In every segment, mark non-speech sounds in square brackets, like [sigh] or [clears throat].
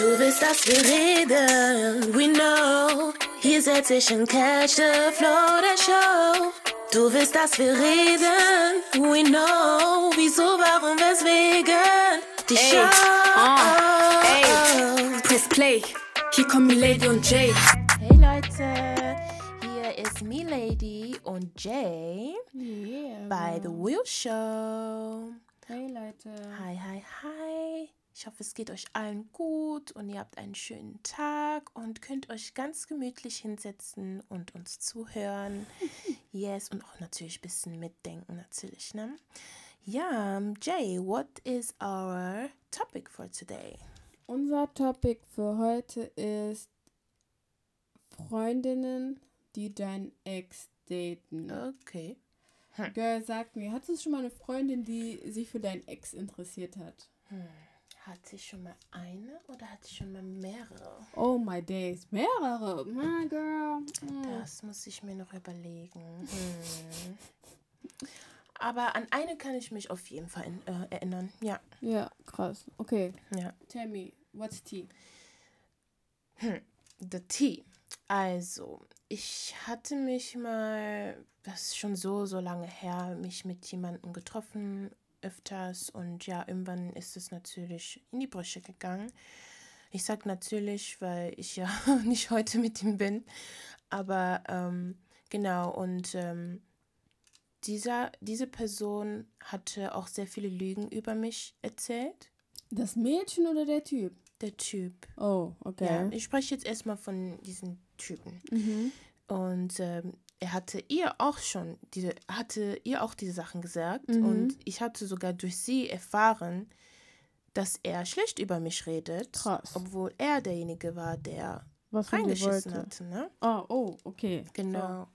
Du willst, dass wir reden, we know. Hier setz ich in Catch the Flow der Show. Du willst, dass wir reden, we know. Wieso, warum, weswegen? Die Ey, Show. ah, ey, press play. Hier kommen Milady und Jay. Hey Leute, hier ist Milady und Jay Yeah. bei The Wheel Show. Hey Leute. Hi, hi, hi. Ich hoffe, es geht euch allen gut und ihr habt einen schönen Tag und könnt euch ganz gemütlich hinsetzen und uns zuhören. [laughs] Yes, und auch natürlich ein bisschen mitdenken, natürlich, ne? Ja, Jay, what is our topic for today? Unser Topic für heute ist Freundinnen, die dein Ex daten. Okay. Girl, sag mir, hattest du schon mal eine Freundin, die sich für dein Ex interessiert hat? Hat sie schon mal eine oder hat sie schon mal mehrere? Oh my days. Mehrere. My girl. Mm. Das muss ich mir noch überlegen. Hm. Aber an eine kann ich mich auf jeden Fall äh, erinnern. Ja, Ja, krass. Okay. ja. Tell me, what's tea? The Tea. Also, ich hatte mich mal, das ist schon so, so lange her, mich mit jemandem getroffen, öfters. Und ja, irgendwann ist es natürlich in die Brüche gegangen. Ich sag natürlich, weil ich ja [laughs] nicht heute mit ihm bin. Aber ähm, genau, und ähm, dieser, diese Person hatte auch sehr viele Lügen über mich erzählt. Das Mädchen oder der Typ? Der Typ. Oh, Ja, okay. ich spreche jetzt erstmal von diesen Typen. Mhm. Und ähm, er hatte ihr auch schon diese, hatte ihr auch diese Sachen gesagt. Mhm. Und ich hatte sogar durch sie erfahren, dass er schlecht über mich redet. Krass. Obwohl er derjenige war, der Was reingeschissen hatte. Ne? Ah, oh, okay. Genau.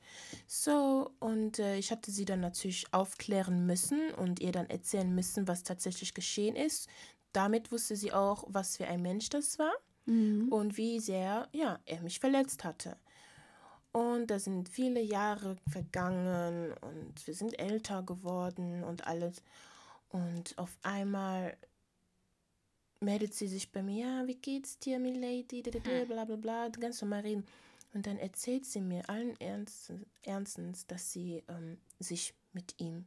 So, und äh, ich hatte sie dann natürlich aufklären müssen und ihr dann erzählen müssen, was tatsächlich geschehen ist. Damit wusste sie auch, was für ein Mensch das war Mhm. und wie sehr, ja, er mich verletzt hatte. Und da sind viele Jahre vergangen und wir sind älter geworden und alles. Und auf einmal meldet sie sich bei mir, ja, wie geht's dir, Milady, bla bla bla, ganz normal reden. Und dann erzählt sie mir allen Ernst, Ernstens, dass sie ähm, sich mit ihm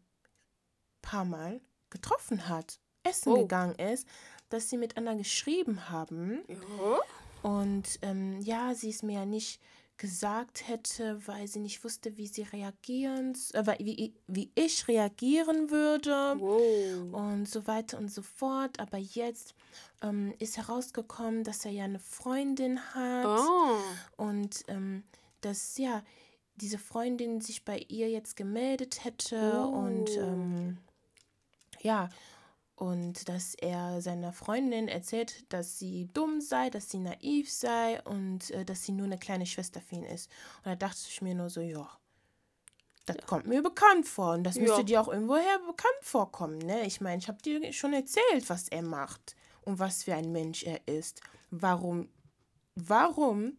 paar Mal getroffen hat, essen Oh. gegangen ist, dass sie miteinander geschrieben haben. Und ähm, ja, sie es mir ja nicht gesagt hätte, weil sie nicht wusste, wie sie reagieren, äh, wie, wie ich reagieren würde Wow. und so weiter und so fort. Aber jetzt ähm, ist herausgekommen, dass er ja eine Freundin hat Oh. und ähm, dass ja diese Freundin sich bei ihr jetzt gemeldet hätte und Oh. ähm, ja und dass er seiner Freundin erzählt, dass sie dumm sei, dass sie naiv sei und äh, dass sie nur eine kleine Schwester für ihn ist. Und da dachte ich mir nur so, ja, das kommt mir bekannt vor und das Ja. müsste dir auch irgendwoher bekannt vorkommen, ne? Ich meine, ich habe dir schon erzählt, was er macht und was für ein Mensch er ist. Warum, warum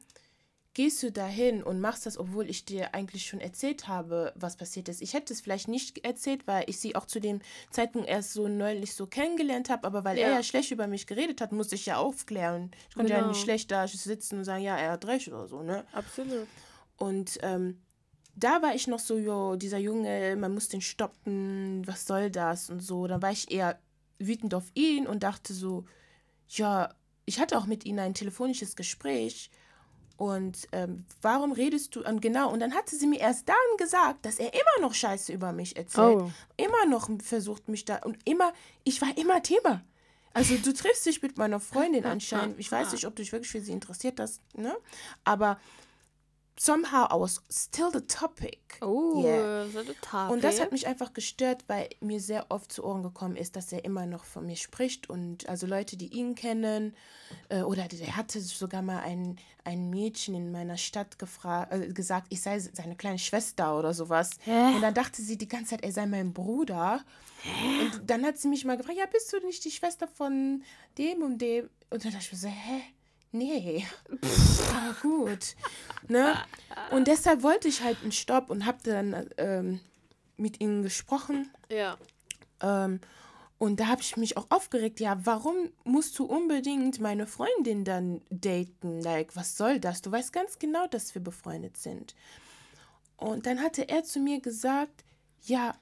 gehst du dahin und machst das, obwohl ich dir eigentlich schon erzählt habe, was passiert ist. Ich hätte es vielleicht nicht erzählt, weil ich sie auch zu dem Zeitpunkt erst so neulich so kennengelernt habe, aber weil er Ja. ja schlecht über mich geredet hat, musste ich ja aufklären. Ich konnte ja Genau. nicht schlecht da sitzen und sagen, ja, er hat recht oder so, ne? Absolut. Und ähm, da war ich noch so, jo, dieser Junge, man muss den stoppen, was soll das und so. Da war ich eher wütend auf ihn und dachte so, ja, ich hatte auch mit ihm ein telefonisches Gespräch und ähm, warum redest du, und genau, und dann hatte sie mir erst dann gesagt, dass er immer noch Scheiße über mich erzählt, Oh. immer noch versucht mich da, und immer, ich war immer Thema. Also du triffst dich mit meiner Freundin [laughs] anscheinend, ich weiß nicht, ob du dich wirklich für sie interessiert hast, ne, aber somehow I was still the topic. Oh, Yeah. so eine Tat. Und das hat mich einfach gestört, weil mir sehr oft zu Ohren gekommen ist, dass er immer noch von mir spricht. Und also Leute, die ihn kennen, äh, oder der hatte sogar mal ein, ein Mädchen in meiner Stadt gefragt, äh, gesagt, ich sei seine kleine Schwester oder sowas. Hä? Und dann dachte sie die ganze Zeit, er sei mein Bruder. Und dann hat sie mich mal gefragt, ja, bist du nicht die Schwester von dem und dem? Und dann dachte ich mir so, hä? Nee. Aber gut. Ne? Und deshalb wollte ich halt einen Stopp und habe dann ähm, mit ihnen gesprochen. Ja. Ähm, Und da habe ich mich auch aufgeregt, ja, warum musst du unbedingt meine Freundin dann daten? Like, was soll das? Du weißt ganz genau, dass wir befreundet sind. Und dann hatte er zu mir gesagt, ja,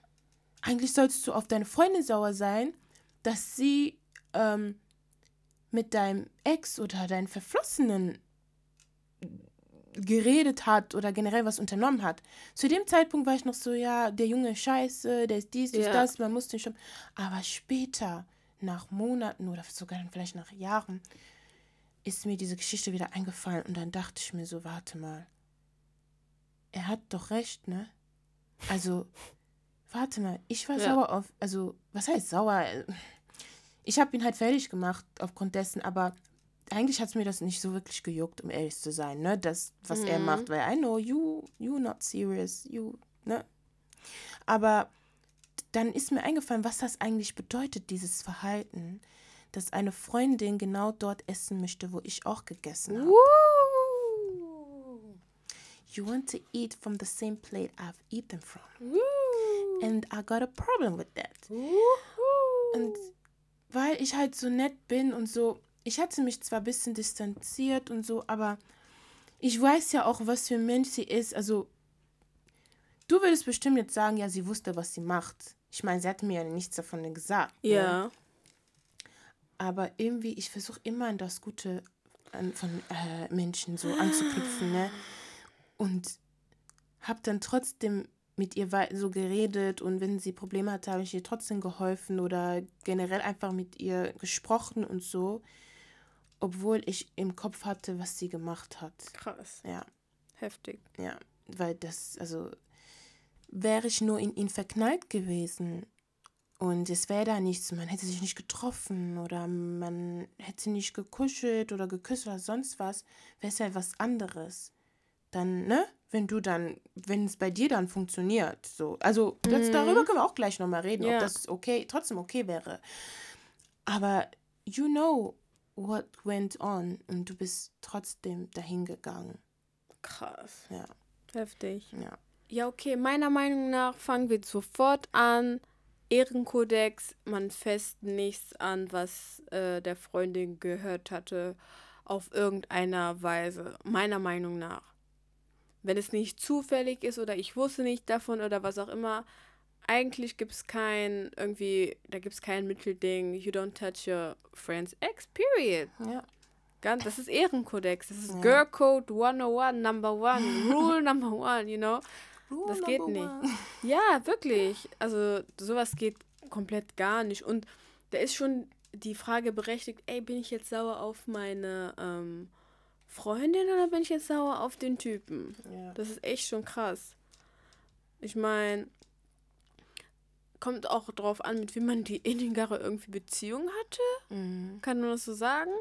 eigentlich sollst du auf deine Freundin sauer sein, dass sie ähm, mit deinem Ex oder deinen Verflossenen geredet hat oder generell was unternommen hat. Zu dem Zeitpunkt war ich noch so, ja, der Junge ist scheiße, der ist dies, der ist das, man muss den schon. Aber später, nach Monaten oder sogar vielleicht nach Jahren, ist mir diese Geschichte wieder eingefallen und dann dachte ich mir so, warte mal, er hat doch recht, ne? Also, warte mal, ich war ja. sauer auf, also, was heißt sauer? Ich habe ihn halt fertig gemacht aufgrund dessen, aber eigentlich hat es mir das nicht so wirklich gejuckt, um ehrlich zu sein, ne? Das, was mhm. er macht, weil I know you, you not serious, you, ne? Aber dann ist mir eingefallen, was das eigentlich bedeutet, dieses Verhalten, dass eine Freundin genau dort essen möchte, wo ich auch gegessen habe. You want to eat from the same plate I've eaten from. Woo. And I got a problem with that. Woohoo. Und weil ich halt so nett bin und so, ich hatte mich zwar ein bisschen distanziert und so, aber ich weiß ja auch, was für ein Mensch sie ist. Also, du würdest bestimmt jetzt sagen, ja, sie wusste, was sie macht. Ich meine, sie hat mir ja nichts davon gesagt. Ne? Ja. Ne? Aber irgendwie, ich versuche immer an das Gute an, von äh, Menschen so anzuknüpfen, ne? Und habe dann trotzdem mit ihr so geredet und wenn sie Probleme hatte, habe ich ihr trotzdem geholfen oder generell einfach mit ihr gesprochen und so, obwohl ich im Kopf hatte, was sie gemacht hat. Krass. Ja. Heftig. Ja, weil das, also wäre ich nur in ihn verknallt gewesen und es wäre da nichts, man hätte sich nicht getroffen oder man hätte nicht gekuschelt oder geküsst oder sonst was, wäre es ja was anderes. Dann, ne? wenn du dann, wenn es bei dir dann funktioniert, so. Also das, mhm. darüber können wir auch gleich nochmal reden, ja. ob das okay, trotzdem okay wäre. Aber you know what went on und du bist trotzdem dahin gegangen. Krass. Ja. Heftig. Ja. Ja, okay, meiner Meinung nach fangen wir sofort an. Ehrenkodex, man fest nichts an, was äh, der Freundin gehört hatte, auf irgendeiner Weise. Meiner Meinung nach wenn es nicht zufällig ist oder ich wusste nicht davon oder was auch immer, eigentlich gibt es kein, irgendwie, da gibt es kein Mittelding, you don't touch your friend's ex, period. Ja. Ganz, das ist Ehrenkodex, das ist ja. Girl Code 101, Number One, Rule Number One, you know. Rule das geht nicht. One. [laughs] Ja, wirklich. Also sowas geht komplett gar nicht. Und da ist schon die Frage berechtigt, ey, bin ich jetzt sauer auf meine ähm, Freundin oder bin ich jetzt sauer auf den Typen? Ja. Das ist echt schon krass. Ich meine, kommt auch drauf an, mit wem man die innigere irgendwie Beziehung hatte. Mhm. Kann man das so sagen?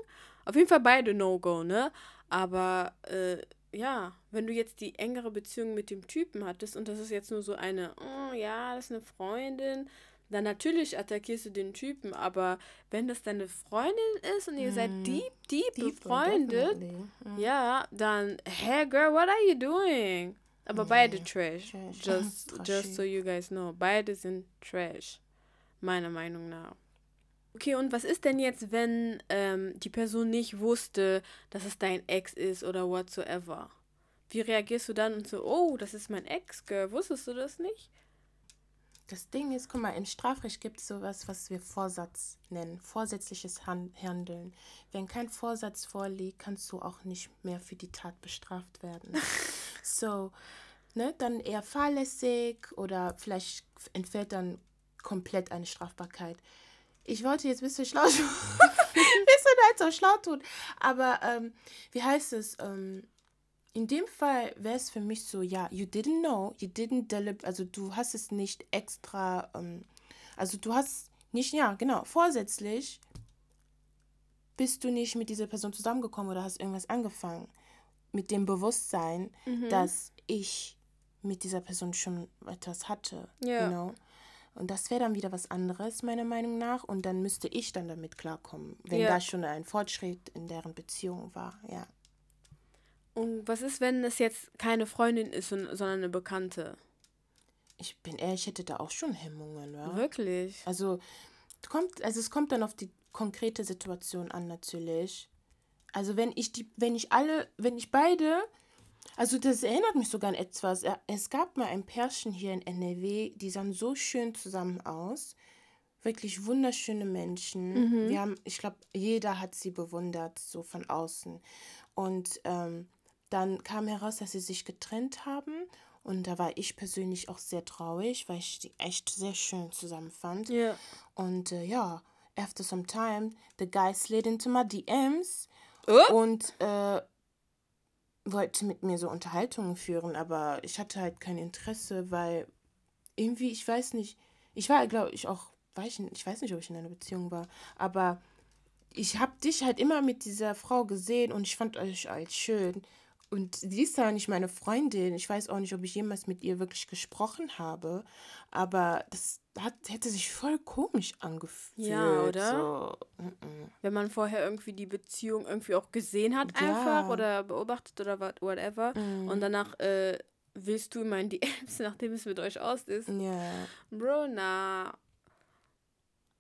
Auf jeden Fall beide No-Go, ne? Aber äh, ja, wenn du jetzt die engere Beziehung mit dem Typen hattest und das ist jetzt nur so eine, oh ja, das ist eine Freundin, dann natürlich attackierst du den Typen, aber wenn das deine Freundin ist und ihr mm. seid mhm. deep, deep, deep befreundet, mm. ja, dann, hey girl, what are you doing? Aber nee, beide trash. trash. Just, [laughs] just so you guys know. Beide sind trash. Meiner Meinung nach. Okay, und was ist denn jetzt, wenn ähm, die Person nicht wusste, dass es dein Ex ist oder whatsoever? Wie reagierst du dann und so, oh, das ist mein Ex, Girl, wusstest du das nicht? Das Ding ist, guck mal, im Strafrecht gibt es sowas, was wir Vorsatz nennen, vorsätzliches Handeln. Wenn kein Vorsatz vorliegt, kannst du auch nicht mehr für die Tat bestraft werden. [laughs] so, ne, dann eher fahrlässig oder vielleicht entfällt dann komplett eine Strafbarkeit. Ich wollte jetzt ein bisschen schlau tun. [laughs] [laughs] bisschen halt so schlau tun. Aber ähm, wie heißt es? Ähm, in dem Fall wäre es für mich so, ja, you didn't know, you didn't delib, also du hast es nicht extra, ähm, also du hast nicht, ja, genau, vorsätzlich bist du nicht mit dieser Person zusammengekommen oder hast irgendwas angefangen. Mit dem Bewusstsein, mhm. dass ich mit dieser Person schon etwas hatte. Ja. You know? Und das wäre dann wieder was anderes, meiner Meinung nach. Und dann müsste ich dann damit klarkommen, wenn ja. da schon ein Fortschritt in deren Beziehung war, ja. Und was ist, wenn es jetzt keine Freundin ist, sondern eine Bekannte? Ich bin ehrlich, ich hätte da auch schon Hemmungen, ja. Wirklich? Also, kommt, also es kommt dann auf die konkrete Situation an natürlich. Also wenn ich die, wenn ich alle, wenn ich beide, also das erinnert mich sogar an etwas. Es gab mal ein Pärchen hier in NRW, die sahen so schön zusammen aus. Wirklich wunderschöne Menschen. Mhm. Wir haben, ich glaube, jeder hat sie bewundert, so von außen. Und ähm, dann kam heraus, dass sie sich getrennt haben. Und da war ich persönlich auch sehr traurig, weil ich die echt sehr schön zusammen fand. Ja. Und äh, ja, after some time, the guy slid into my DMs Oh. und äh, wollte mit mir so Unterhaltungen führen, aber ich hatte halt kein Interesse, weil irgendwie, ich weiß nicht, ich war, glaube ich, auch, war ich, in, ich weiß nicht, ob ich in einer Beziehung war, aber ich habe dich halt immer mit dieser Frau gesehen und ich fand euch als schön. Und sie ist ja nicht meine Freundin. Ich weiß auch nicht, ob ich jemals mit ihr wirklich gesprochen habe. Aber das hat, hätte sich voll komisch angefühlt. Ja, oder? So, mm, mm. Wenn man vorher irgendwie die Beziehung irgendwie auch gesehen hat, Ja. einfach oder beobachtet oder what- whatever. Mm. Und danach äh, willst du in meinen DMs, [laughs] nachdem es mit euch aus ist. Ja, Bro, na.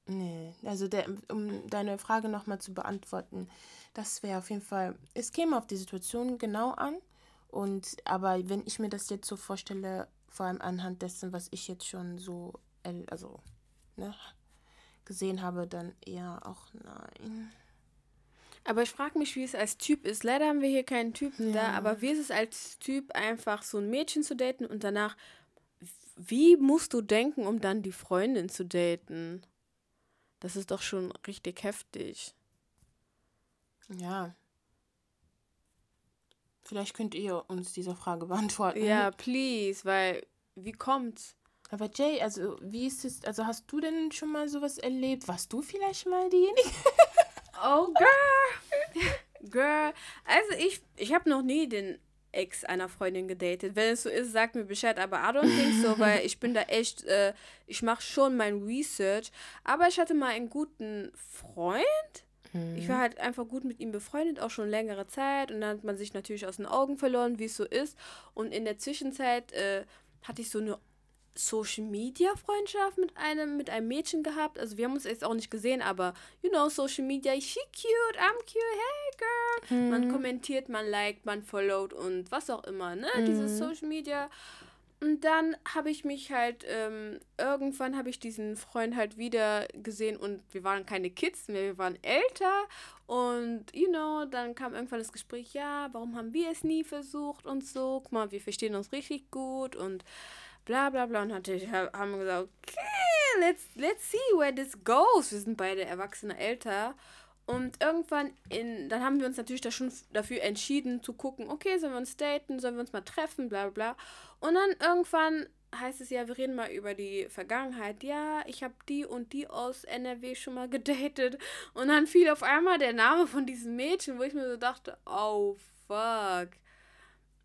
nee. Also der, um deine Frage nochmal zu beantworten, das wäre auf jeden Fall, es käme auf die Situation genau an. Und aber wenn ich mir das jetzt so vorstelle, vor allem anhand dessen, was ich jetzt schon so, also, ne, gesehen habe, dann eher auch nein. Aber ich frage mich, wie es als Typ ist. Leider haben wir hier keinen Typen da, Ja. aber wie ist es als Typ, einfach so ein Mädchen zu daten und danach, wie musst du denken, um dann die Freundin zu daten? Das ist doch schon richtig heftig. Ja. Vielleicht könnt ihr uns diese Frage [laughs] beantworten. Ja, please, weil wie kommt's? Aber Jay, also wie ist es, also hast du denn schon mal sowas erlebt? Warst du vielleicht mal diejenige? [laughs] Oh, girl. [laughs] girl. Also ich, ich habe noch nie den Ex einer Freundin gedatet. Wenn es so ist, sagt mir Bescheid. Aber I don't think so, weil ich bin da echt, äh, ich mache schon mein Research. Aber ich hatte mal einen guten Freund. Ich war halt einfach gut mit ihm befreundet, auch schon längere Zeit. Und dann hat man sich natürlich aus den Augen verloren, wie es so ist. Und in der Zwischenzeit äh, hatte ich so eine Social Media Freundschaft mit einem mit einem Mädchen gehabt. Also wir haben uns jetzt auch nicht gesehen, aber you know Social Media, she cute, I'm cute, hey girl. Man kommentiert, man liked, man followed und was auch immer, ne? Dieses Social Media. Und dann habe ich mich halt, ähm, irgendwann habe ich diesen Freund halt wieder gesehen und wir waren keine Kids mehr, wir waren älter. Und, you know, dann kam irgendwann das Gespräch, ja, warum haben wir es nie versucht und so. Guck mal, wir verstehen uns richtig gut und bla bla bla. Und hatte ich, haben wir gesagt, okay, let's, let's see where this goes. Wir sind beide Erwachsene älter. Und irgendwann, in, dann haben wir uns natürlich da schon dafür entschieden zu gucken, okay, sollen wir uns daten, sollen wir uns mal treffen, bla bla bla. Und dann irgendwann heißt es ja, wir reden mal über die Vergangenheit. Ja, ich habe die und die aus NRW schon mal gedatet. Und dann fiel auf einmal der Name von diesem Mädchen, wo ich mir so dachte, oh fuck.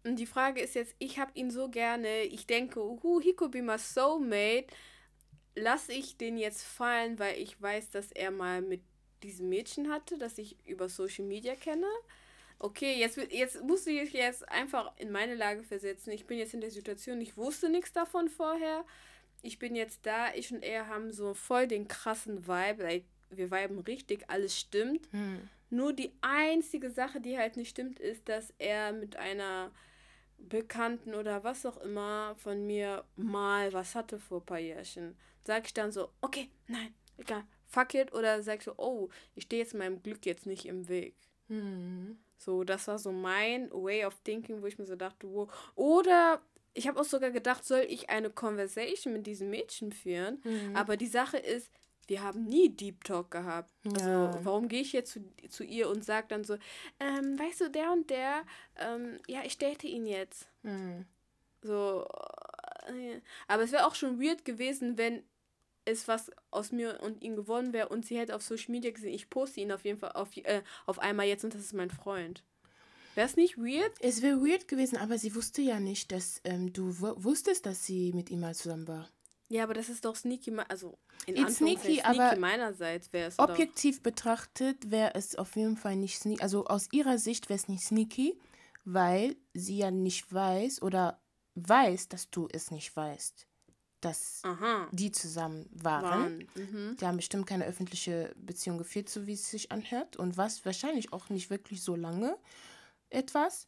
Und die Frage ist jetzt, ich habe ihn so gerne, ich denke, uh, he could be my soulmate. Lasse ich den jetzt fallen, weil ich weiß, dass er mal mit diesem Mädchen hatte, das ich über Social Media kenne? Okay, jetzt, jetzt musst du dich jetzt einfach in meine Lage versetzen. Ich bin jetzt in der Situation, ich wusste nichts davon vorher. Ich bin jetzt da, ich und er haben so voll den krassen Vibe. Like, wir viben richtig, alles stimmt. Hm. Nur die einzige Sache, die halt nicht stimmt, ist, dass er mit einer Bekannten oder was auch immer von mir mal was hatte vor ein paar Jährchen. Sag ich dann so, okay, nein, egal, fuck it. Oder sag ich so, oh, ich stehe jetzt meinem Glück jetzt nicht im Weg. Hm. So, das war so mein way of thinking, wo ich mir so dachte, wo. Oder ich habe auch sogar gedacht, soll ich eine Conversation mit diesem Mädchen führen? Mhm. Aber die Sache ist, wir haben nie Deep Talk gehabt. Also, Ja. warum gehe ich jetzt zu, zu ihr und sage dann so, ähm, weißt du, der und der, ähm, ja, ich date ihn jetzt. Hm. So, äh, aber es wäre auch schon weird gewesen, wenn es was aus mir und ihm geworden wäre und sie hätte auf Social Media gesehen, ich poste ihn auf jeden Fall auf, äh, auf einmal jetzt und das ist mein Freund. Wäre es nicht weird? Es wäre weird gewesen, aber sie wusste ja nicht, dass ähm, du wu- wusstest, dass sie mit ihm mal zusammen war. Ja, aber das ist doch sneaky, also in It's Anführungszeichen sneaky, aber meinerseits wäre es doch. Objektiv betrachtet wäre es auf jeden Fall nicht sneaky. Also aus ihrer Sicht wäre es nicht sneaky, weil sie ja nicht weiß oder weiß, dass du es nicht weißt. Dass Aha. die zusammen waren. Mhm. Die haben bestimmt keine öffentliche Beziehung geführt, so wie es sich anhört. Und was wahrscheinlich auch nicht wirklich so lange etwas.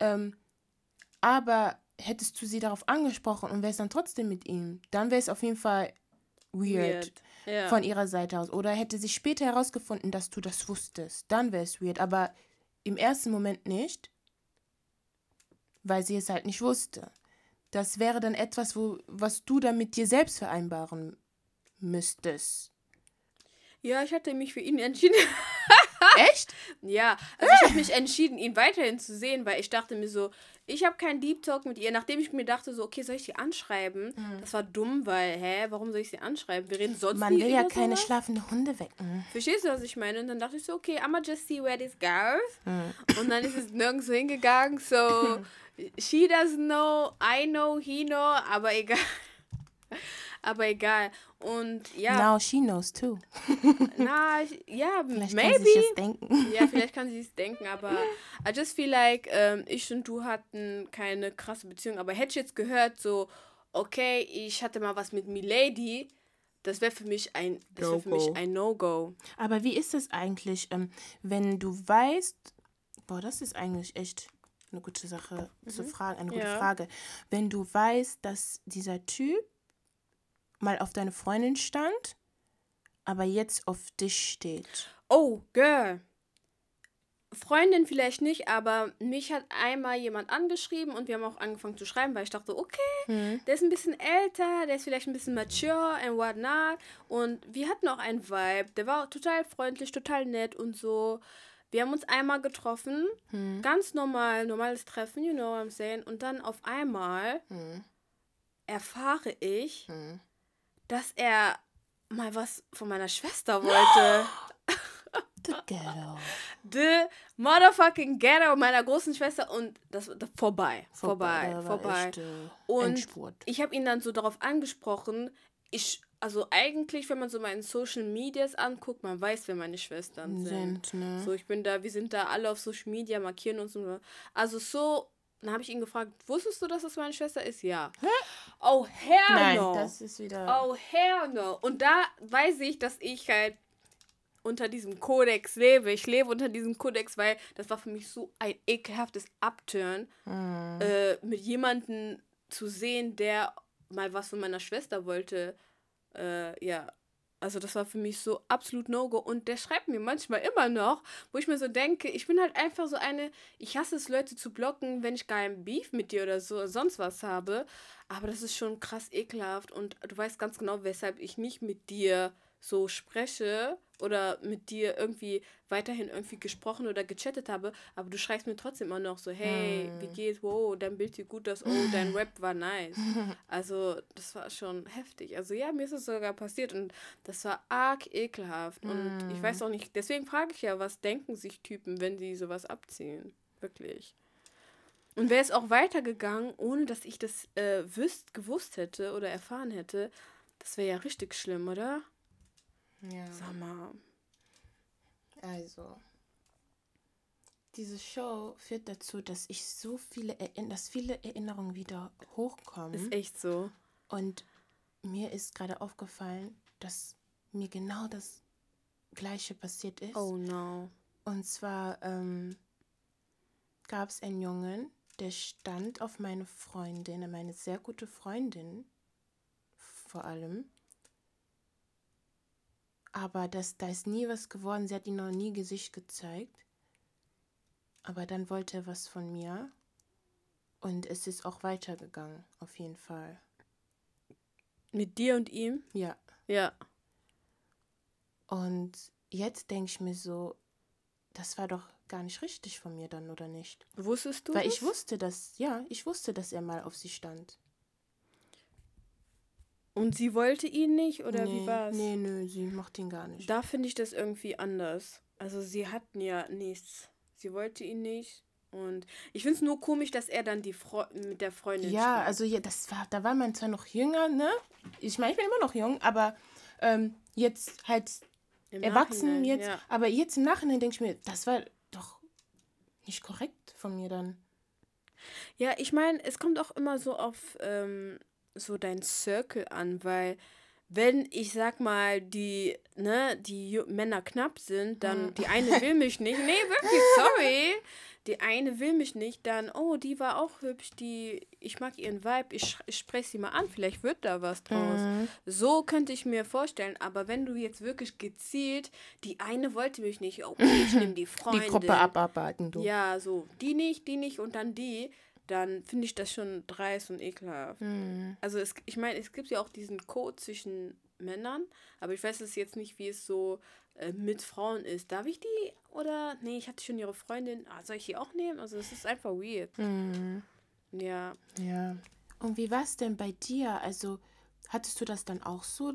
Ähm, aber hättest du sie darauf angesprochen und wärst dann trotzdem mit ihm, dann wäre es auf jeden Fall weird, Weird. Ja. von ihrer Seite aus. Oder hätte sich später herausgefunden, dass du das wusstest. Dann wäre es weird. Aber im ersten Moment nicht, weil sie es halt nicht wusste. Das wäre dann etwas, wo, was du dann mit dir selbst vereinbaren müsstest. ja, ich hatte mich für ihn entschieden. [laughs] Echt? Ja, also ich habe mich entschieden, ihn weiterhin zu sehen, weil ich dachte mir so, ich habe keinen Deep Talk mit ihr, nachdem ich mir dachte so, okay, soll ich sie anschreiben? Das war dumm, weil, hä, warum soll ich sie anschreiben? Wir reden sonst Man will ja keine sowas. schlafende Hunde wecken. Verstehst du, was ich meine? Und dann dachte ich so, okay, I'ma just see where this goes. Hm. Und dann ist es nirgends hingegangen, so, [laughs] she doesn't know, I know, he know, aber egal. [laughs] aber egal. Und ja, Now she knows too. [laughs] na, ja, [laughs] Vielleicht maybe. kann sie das denken. Ja, vielleicht kann sie es denken, aber I just feel like, ähm, ich und du hatten keine krasse Beziehung. Aber hätte ich jetzt gehört, so, okay, ich hatte mal was mit Milady, das wäre für mich ein, das wär für mich No-go. ein No-Go. Aber wie ist es eigentlich, ähm, wenn du weißt, boah, das ist eigentlich echt eine gute Sache zu fragen, eine gute Ja. Frage. Wenn du weißt, dass dieser Typ mal auf deine Freundin stand, aber jetzt auf dich steht. Oh, Girl. Freundin vielleicht nicht, aber mich hat einmal jemand angeschrieben und wir haben auch angefangen zu schreiben, weil ich dachte, okay, Hm. der ist ein bisschen älter, der ist vielleicht ein bisschen mature and whatnot. Und wir hatten auch einen Vibe, der war total freundlich, total nett und so. Wir haben uns einmal getroffen, Hm. ganz normal, normales Treffen, you know what I'm saying. Und dann auf einmal Hm. erfahre ich, Hm. dass er mal was von meiner Schwester wollte. The ghetto. The motherfucking Ghetto meiner großen Schwester und das, das vorbei, vorbei, war vorbei. echt, äh, Und Endspurt. ich habe ihn dann so darauf angesprochen. Ich, also eigentlich, wenn man so meine Social Medias anguckt, man weiß, wer meine Schwestern sind. Sind, ne? So, ich bin da, wir sind da alle auf Social Media, markieren uns und so. Also so, dann habe ich ihn gefragt, wusstest du, dass das meine Schwester ist? Ja. Oh, hell Nein, no. das ist wieder. Oh, hell no. Und da weiß ich, dass ich halt unter diesem Kodex lebe. Ich lebe unter diesem Kodex, weil das war für mich so ein ekelhaftes Upturn, Hm. äh, mit jemandem zu sehen, der mal was von meiner Schwester wollte. Äh, ja. Also das war für mich so absolut No-Go. Und der schreibt mir manchmal immer noch, wo ich mir so denke, ich bin halt einfach so eine, ich hasse es, Leute zu blocken, wenn ich gar einen Beef mit dir oder so, sonst was habe. Aber das ist schon krass ekelhaft. Und du weißt ganz genau, weshalb ich nicht mit dir so spreche oder mit dir irgendwie weiterhin irgendwie gesprochen oder gechattet habe, aber du schreibst mir trotzdem immer noch so, hey, wie geht's, wow, dein Bild sieht gut aus, oh, dein [laughs] Rap war nice. [laughs] Also, das war schon heftig. Also, ja, mir ist es sogar passiert und das war arg ekelhaft. Und ich weiß auch nicht, deswegen frage ich ja, was denken sich Typen, wenn sie sowas abziehen? Wirklich. Und wäre es auch weitergegangen, ohne dass ich das äh, wüsst, gewusst hätte oder erfahren hätte, das wäre ja richtig schlimm, oder? Ja. Sag mal. Also, diese Show führt dazu, dass ich so viele, Erinn dass viele Erinnerungen wieder hochkommen. Ist echt so. Und mir ist gerade aufgefallen, dass mir genau das Gleiche passiert ist. Oh no. Und zwar ähm, gab es einen Jungen, der stand auf meine Freundin, meine sehr gute Freundin vor allem. Aber das, da ist nie was geworden. Sie hat ihm noch nie Gesicht gezeigt. Aber dann wollte er was von mir. Und es ist auch weitergegangen, auf jeden Fall. Mit dir und ihm? Ja. Ja. Und jetzt denke ich mir so, das war doch gar nicht richtig von mir dann, oder nicht? Wusstest du? Weil das? ich wusste, dass, ja, ich wusste, dass er mal auf sie stand. Und sie wollte ihn nicht oder nee, wie war's? Nee, nö, sie macht ihn gar nicht. Da finde ich das irgendwie anders. Also sie hatten ja nichts. Sie wollte ihn nicht. Und ich finde es nur komisch, dass er dann die Fre mit der Freundin ja, schläft. also ja, das war, da war man zwar noch jünger, ne? Ich meine, ich bin immer noch jung, aber ähm, jetzt halt Im erwachsen Nachhinein, jetzt. Ja. Aber jetzt im Nachhinein denke ich mir, das war doch nicht korrekt von mir dann. Ja, ich meine, es kommt auch immer so auf, ähm, so dein Circle an, weil wenn ich sag mal, die, ne, die Männer knapp sind, dann Hm. die eine will mich nicht. Nee, [laughs] wirklich, sorry. Die eine will mich nicht, dann, oh, die war auch hübsch, die, ich mag ihren Vibe, ich, ich spreche sie mal an, vielleicht wird da was draus. Mhm. So könnte ich mir vorstellen, aber wenn du jetzt wirklich gezielt, die eine wollte mich nicht, okay, ich [laughs] nehme die Die Freundin. Gruppe abarbeiten, du. Ja, so, die nicht, die nicht und dann die, dann finde ich das schon dreist und ekelhaft. Mhm. Also es, ich meine, es gibt ja auch diesen Code zwischen Männern, aber ich weiß es jetzt nicht, wie es so äh, mit Frauen ist. Darf ich die oder nee, ich hatte schon ihre Freundin. Ah, soll ich die auch nehmen? Also es ist einfach weird. Mhm. Ja. Ja. Und wie war es denn bei dir? Also, hattest du das dann auch so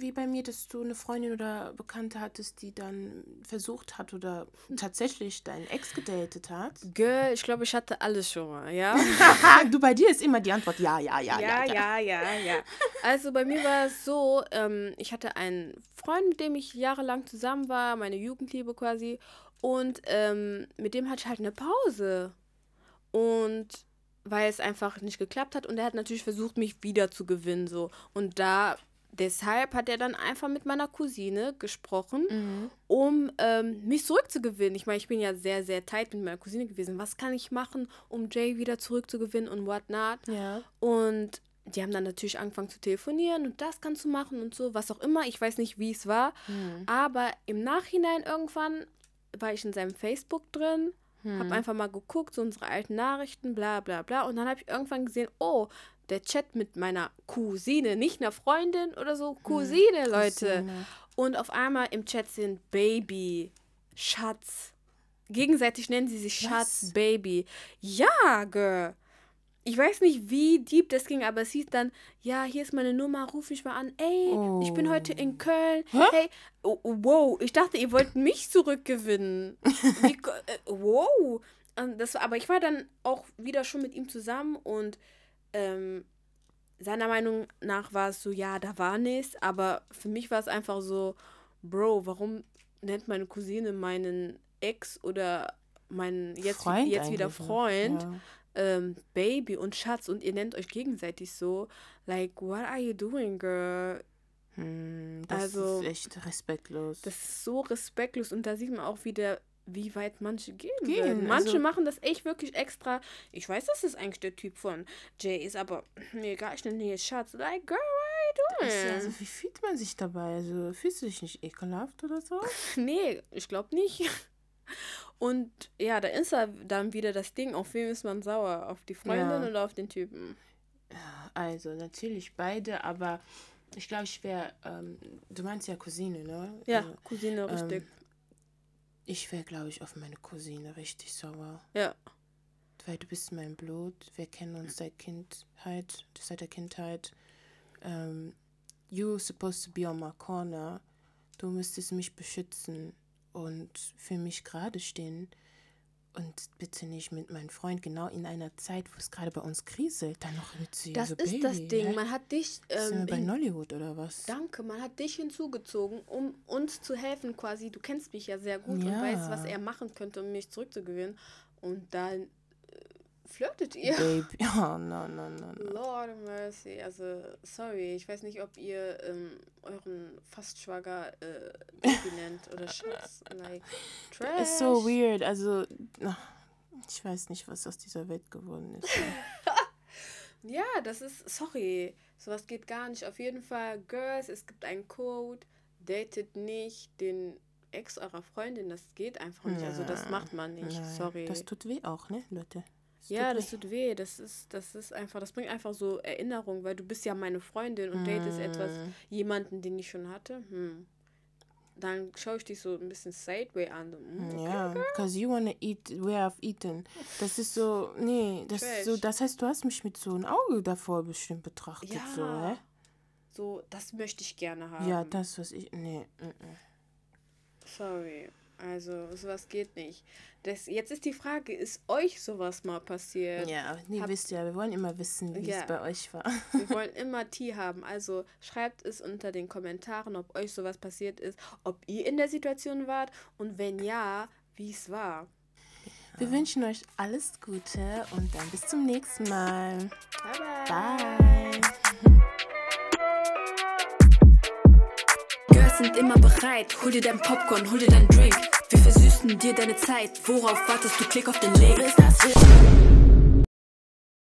wie bei mir, dass du eine Freundin oder Bekannte hattest, die dann versucht hat oder tatsächlich deinen Ex gedatet hat? Girl, ich glaube, ich hatte alles schon mal, ja? [laughs] du, bei dir ist immer die Antwort ja, ja, ja, ja, ja, ja, ja. Also bei mir war es so, ähm, ich hatte einen Freund, mit dem ich jahrelang zusammen war, meine Jugendliebe quasi. Und ähm, mit dem hatte ich halt eine Pause. Und weil es einfach nicht geklappt hat. Und er hat natürlich versucht, mich wieder zu gewinnen. So. Und da, deshalb hat er dann einfach mit meiner Cousine gesprochen, Mhm. um ähm, mich zurückzugewinnen. Ich meine, ich bin ja sehr, sehr tight mit meiner Cousine gewesen. Was kann ich machen, um Jay wieder zurückzugewinnen und whatnot? Ja. Und die haben dann natürlich angefangen zu telefonieren und das kannst du machen und so, was auch immer. Ich weiß nicht, wie es war. Hm. Aber im Nachhinein irgendwann war ich in seinem Facebook drin, Hm. habe einfach mal geguckt, so unsere alten Nachrichten, bla bla bla. Und dann habe ich irgendwann gesehen, oh, der Chat mit meiner Cousine, nicht einer Freundin oder so, Cousine, Leute. Cousine. Und auf einmal im Chat sind Baby, Schatz. Gegenseitig nennen sie sich Schatz, Was? Baby. Ja, Girl. Ich weiß nicht, wie deep das ging, aber es hieß dann, ja, hier ist meine Nummer, ruf mich mal an. Ey, ich bin heute in Köln. Hä? Hey, oh, oh, wow, ich dachte, ihr wollt mich zurückgewinnen. [laughs] Wie, äh, wow. Das, aber ich war dann auch wieder schon mit ihm zusammen und ähm, seiner Meinung nach war es so, ja, da war nichts, aber für mich war es einfach so, Bro, warum nennt meine Cousine meinen Ex oder meinen jetzt, Freund jetzt wieder ne? Freund Ja. ähm, Baby und Schatz und ihr nennt euch gegenseitig so, like, what are you doing, girl? Hm, das Also, ist echt respektlos. Das ist so respektlos und da sieht man auch wieder, wie weit manche gehen. Gehen, würden. Manche also- machen das echt wirklich extra. Ich weiß, das ist eigentlich der Typ von Jay ist, aber [clears throat] mir egal, ich nenne jetzt Schatz. Like, girl, what are you doing? also, wie fühlt man sich dabei? Also, fühlst du dich nicht ekelhaft oder so? [laughs] Nee, ich glaube nicht. [laughs] Und ja, da ist dann wieder das Ding, auf wen ist man sauer? Auf die Freundin Ja. oder auf den Typen? Also, natürlich beide, aber ich glaube, ich wäre, ähm, du meinst ja Cousine, ne? Ja, Also, Cousine, richtig. Ich wäre, glaube ich, auf meine Cousine richtig sauer. ja. Weil du bist mein Blut, wir kennen uns seit Kindheit, seit der Kindheit. Ähm, you're supposed to be on my corner. Du müsstest mich beschützen und für mich gerade stehen. Und bitte nicht mit meinem Freund, genau in einer Zeit, wo es gerade bei uns kriselt, dann noch mit sie. Das so, ist das Baby, Ding. hä? Man hat dich. Sind wir Ähm, bei in, Nollywood oder was? danke, man hat dich hinzugezogen, um uns zu helfen, quasi. Du kennst mich ja sehr gut und Ja. weißt, was er machen könnte, um mich zurückzugewinnen. Und dann flirtet ihr. Baby. Oh, [laughs] no, no, no, no. Lord of mercy. Also, sorry, ich weiß nicht, ob ihr ähm, euren Fastschwager äh, Baby nennt oder Schatz. Like, trash. Ist so weird. Also, ich weiß nicht, was aus dieser Welt geworden ist. [laughs] Ja, das ist, sorry, sowas geht gar nicht. Auf jeden Fall, Girls, es gibt einen Code, datet nicht den Ex eurer Freundin, das geht einfach nicht. Also das macht man nicht, Nein, sorry. Das tut weh auch, ne, Leute? Ja, das tut weh, das ist, das ist einfach, das bringt einfach so Erinnerung, weil du bist ja meine Freundin und datest etwas, Mm. jemanden, den ich schon hatte, hm. Dann schaue ich dich so ein bisschen sideway an. hm, okay, Ja, because you wanna eat where I've eaten. Das ist so, nee, das ist so, das heißt, du hast mich mit so einem Auge davor bestimmt betrachtet, Ja, so, hä? so, das möchte ich gerne haben. Ja, das, was ich, nee, mm, mm. Sorry. Also, sowas geht nicht. Das, jetzt ist die Frage, ist euch sowas mal passiert? Ja, nee, Hab- wisst ja, wir wollen immer wissen, wie Ja. es bei euch war. Wir [laughs] wollen immer Tee haben. Also schreibt es unter den Kommentaren, ob euch sowas passiert ist, ob ihr in der Situation wart und wenn ja, wie es war. Wir wünschen euch alles Gute und dann bis zum nächsten Mal. Bye, Bye. Girls sind immer bereit. Hol dir dein Popcorn, hol dir dein Drink. Wir versüßen dir deine Zeit. Worauf wartest du? Klick auf den Link. Ist das